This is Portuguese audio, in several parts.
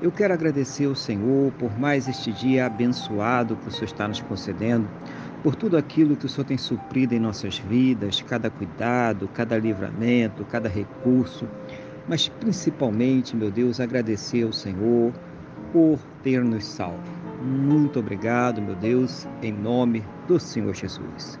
eu quero agradecer ao Senhor por mais este dia abençoado que o Senhor está nos concedendo, por tudo aquilo que o Senhor tem suprido em nossas vidas, cada cuidado, cada livramento, cada recurso, mas principalmente, meu Deus, agradecer ao Senhor por ter nos salvo. Muito obrigado, meu Deus, em nome do Senhor Jesus.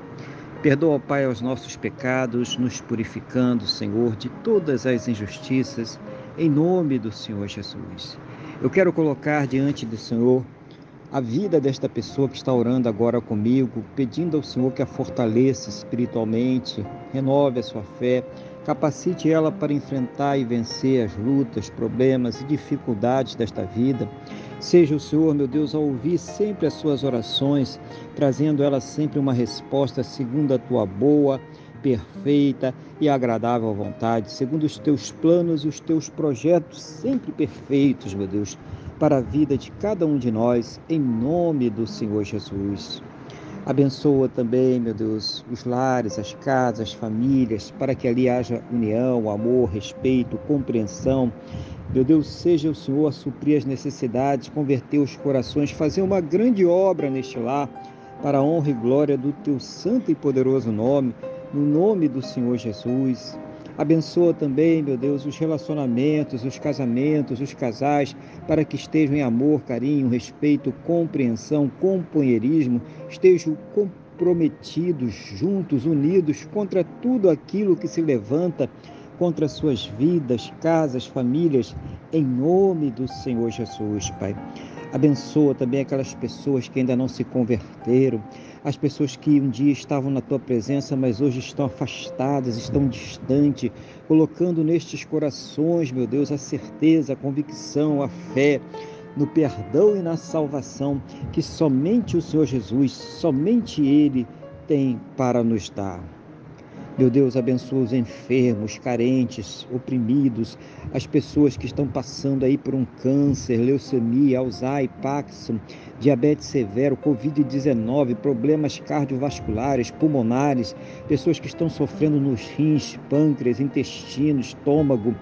Perdoa, Pai, os nossos pecados, nos purificando, Senhor, de todas as injustiças, em nome do Senhor Jesus. Eu quero colocar diante do Senhor a vida desta pessoa que está orando agora comigo, pedindo ao Senhor que a fortaleça espiritualmente, renove a sua fé, capacite ela para enfrentar e vencer as lutas, problemas e dificuldades desta vida. Seja o Senhor, meu Deus, a ouvir sempre as suas orações, trazendo ela sempre uma resposta segundo a tua boa, perfeita e agradável vontade, segundo os teus planos e os teus projetos sempre perfeitos, meu Deus, para a vida de cada um de nós, em nome do Senhor Jesus. Abençoa também, meu Deus, os lares, as casas, as famílias, para que ali haja união, amor, respeito, compreensão. Meu Deus, seja o Senhor a suprir as necessidades, converter os corações, fazer uma grande obra neste lar, para a honra e glória do teu santo e poderoso nome no nome do Senhor Jesus. Abençoa também, meu Deus, os relacionamentos, os casamentos, os casais, para que estejam em amor, carinho, respeito, compreensão, companheirismo, estejam comprometidos, juntos, unidos contra tudo aquilo que se levanta contra suas vidas, casas, famílias, em nome do Senhor Jesus, Pai. Abençoa também aquelas pessoas que ainda não se converteram, as pessoas que um dia estavam na tua presença, mas hoje estão afastadas, estão distantes, colocando nestes corações, meu Deus, a certeza, a convicção, a fé no perdão e na salvação que somente o Senhor Jesus, somente Ele tem para nos dar. Meu Deus, abençoa os enfermos, carentes, oprimidos, as pessoas que estão passando aí por um câncer, leucemia, Alzheimer, Parkinson, diabetes severo, Covid-19, problemas cardiovasculares, pulmonares, pessoas que estão sofrendo nos rins, pâncreas, intestino, estômago,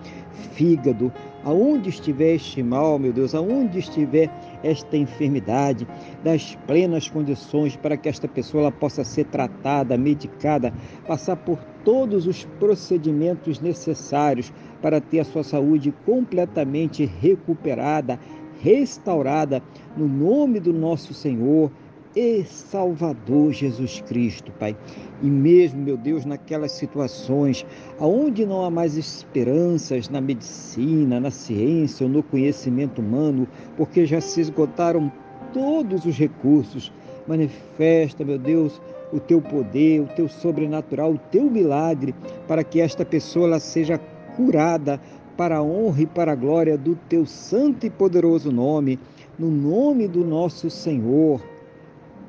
fígado, aonde estiver este mal, meu Deus, aonde estiver esta enfermidade, das plenas condições para que esta pessoa possa ser tratada, medicada, passar por todos os procedimentos necessários para ter a sua saúde completamente recuperada, restaurada, no nome do nosso Senhor e Salvador Jesus Cristo, Pai. E mesmo, meu Deus, naquelas situações aonde não há mais esperanças na medicina, na ciência ou no conhecimento humano, porque já se esgotaram todos os recursos, manifesta, meu Deus, o teu poder, o teu sobrenatural, o teu milagre, para que esta pessoa seja curada para a honra e para a glória do teu santo e poderoso nome, no nome do nosso Senhor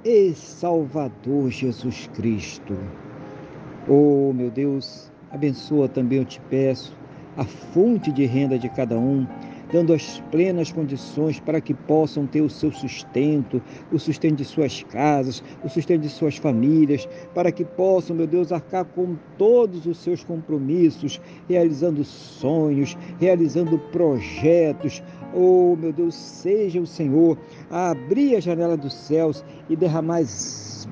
e Salvador Jesus Cristo. Oh, meu Deus, abençoa também, eu te peço, a fonte de renda de cada um, dando as plenas condições para que possam ter o seu sustento, o sustento de suas casas, o sustento de suas famílias, para que possam, meu Deus, arcar com todos os seus compromissos, realizando sonhos, realizando projetos, Oh, meu Deus, seja o Senhor a abrir a janela dos céus e derramar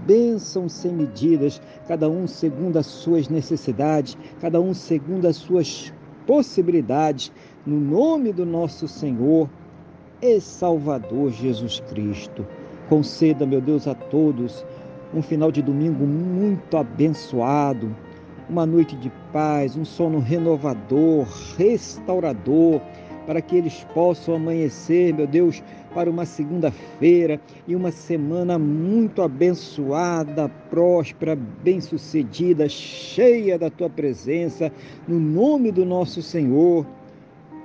bênçãos sem medidas, cada um segundo as suas necessidades, cada um segundo as suas possibilidades, no nome do nosso Senhor e Salvador Jesus Cristo. Conceda, meu Deus, a todos um final de domingo muito abençoado, uma noite de paz, um sono renovador, restaurador para que eles possam amanhecer, meu Deus, para uma segunda-feira e uma semana muito abençoada, próspera, bem-sucedida, cheia da tua presença, no nome do nosso Senhor